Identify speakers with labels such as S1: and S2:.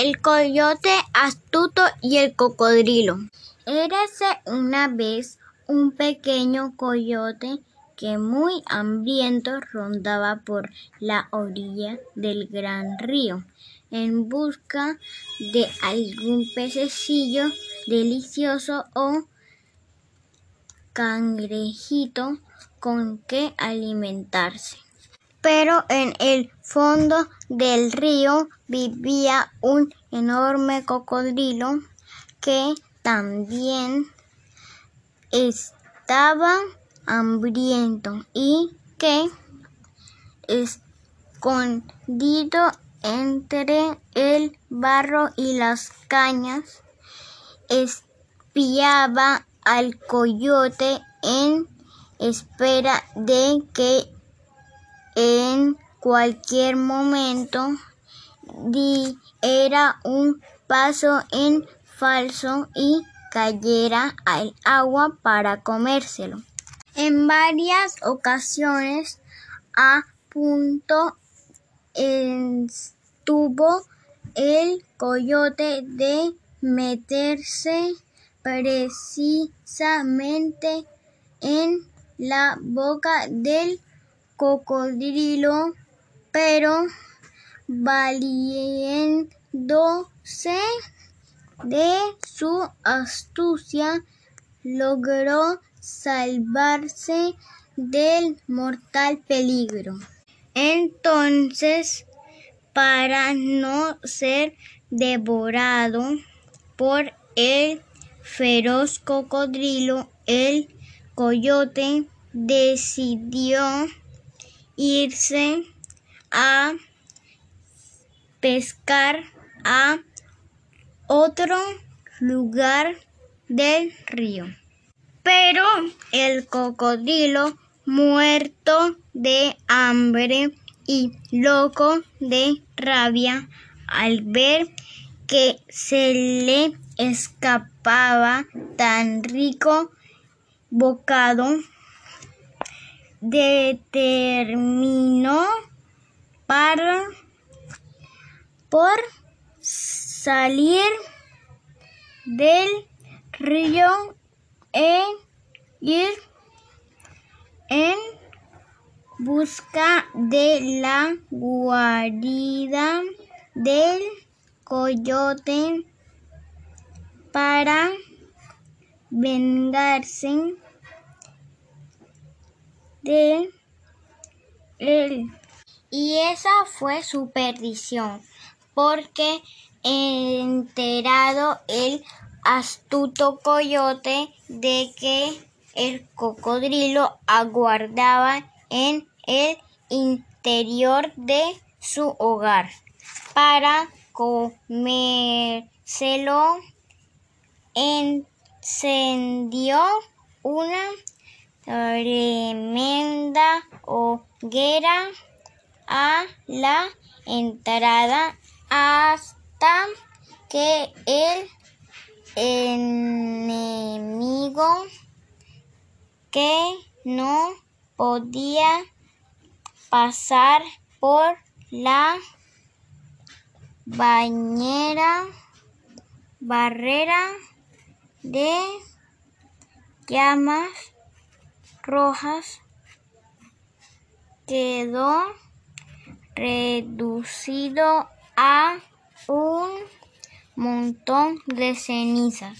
S1: El coyote astuto y el cocodrilo. Érase una vez un pequeño coyote que muy hambriento rondaba por la orilla del gran río en busca de algún pececillo delicioso o cangrejito con que alimentarse. Pero en el fondo del río vivía un enorme cocodrilo que también estaba hambriento y que escondido entre el barro y las cañas espiaba al coyote en espera de que en cualquier momento diera un paso en falso y cayera al agua para comérselo. En varias ocasiones a punto estuvo el coyote de meterse precisamente en la boca del cocodrilo, pero valiéndose de su astucia, logró salvarse del mortal peligro. Entonces, para no ser devorado por el feroz cocodrilo, el coyote decidió irse a pescar a otro lugar del río. Pero el cocodrilo, muerto de hambre y loco de rabia, al ver que se le escapaba tan rico bocado, determinó para por salir del río e ir en busca de la guarida del coyote para vengarse de él. Y esa fue su perdición, porque enterado el astuto coyote de que el cocodrilo aguardaba en el interior de su hogar para comérselo, encendió una tremenda hoguera a la entrada hasta que el enemigo que no podía pasar por la bañera barrera de llamas rojas quedó reducido a un montón de cenizas.